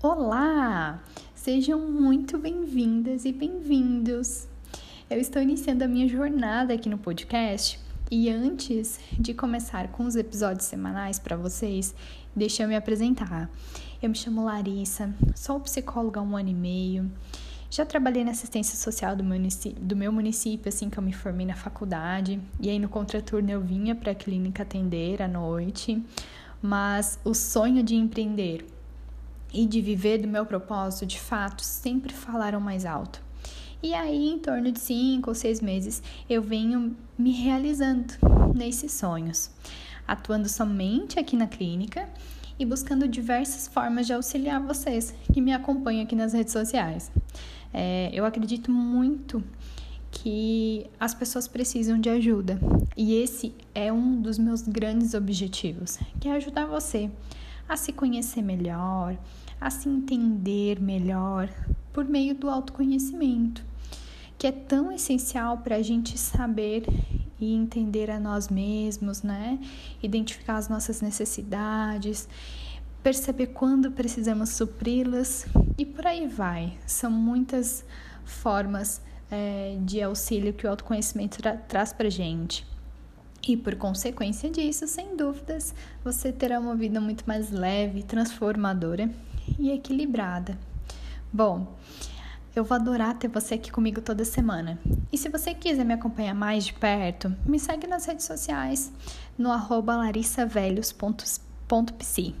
Olá! Sejam muito bem-vindas e bem-vindos! Eu estou iniciando a minha jornada aqui no podcast e antes de começar com os episódios semanais para vocês, deixa eu me apresentar. Eu me chamo Larissa, sou psicóloga há um ano e meio. Já trabalhei na assistência social do, município, do meu município assim que eu me formei na faculdade. E aí no contraturno eu vinha para a clínica atender à noite. Mas o sonho de empreender e de viver do meu propósito, de fato, sempre falaram mais alto. E aí, em torno de cinco ou seis meses, eu venho me realizando nesses sonhos, atuando somente aqui na clínica e buscando diversas formas de auxiliar vocês que me acompanham aqui nas redes sociais. É, eu acredito muito que as pessoas precisam de ajuda e esse é um dos meus grandes objetivos, que é ajudar você a se conhecer melhor, a se entender melhor por meio do autoconhecimento, que é tão essencial para a gente saber e entender a nós mesmos, né? Identificar as nossas necessidades, perceber quando precisamos supri-las e por aí vai. São muitas formas é, de auxílio que o autoconhecimento tra traz para gente. E por consequência disso, sem dúvidas, você terá uma vida muito mais leve, transformadora e equilibrada. Bom, eu vou adorar ter você aqui comigo toda semana. E se você quiser me acompanhar mais de perto, me segue nas redes sociais no larissavelhos.psi.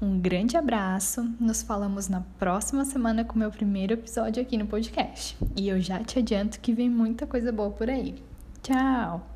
Um grande abraço, nos falamos na próxima semana com o meu primeiro episódio aqui no podcast. E eu já te adianto que vem muita coisa boa por aí. Tchau!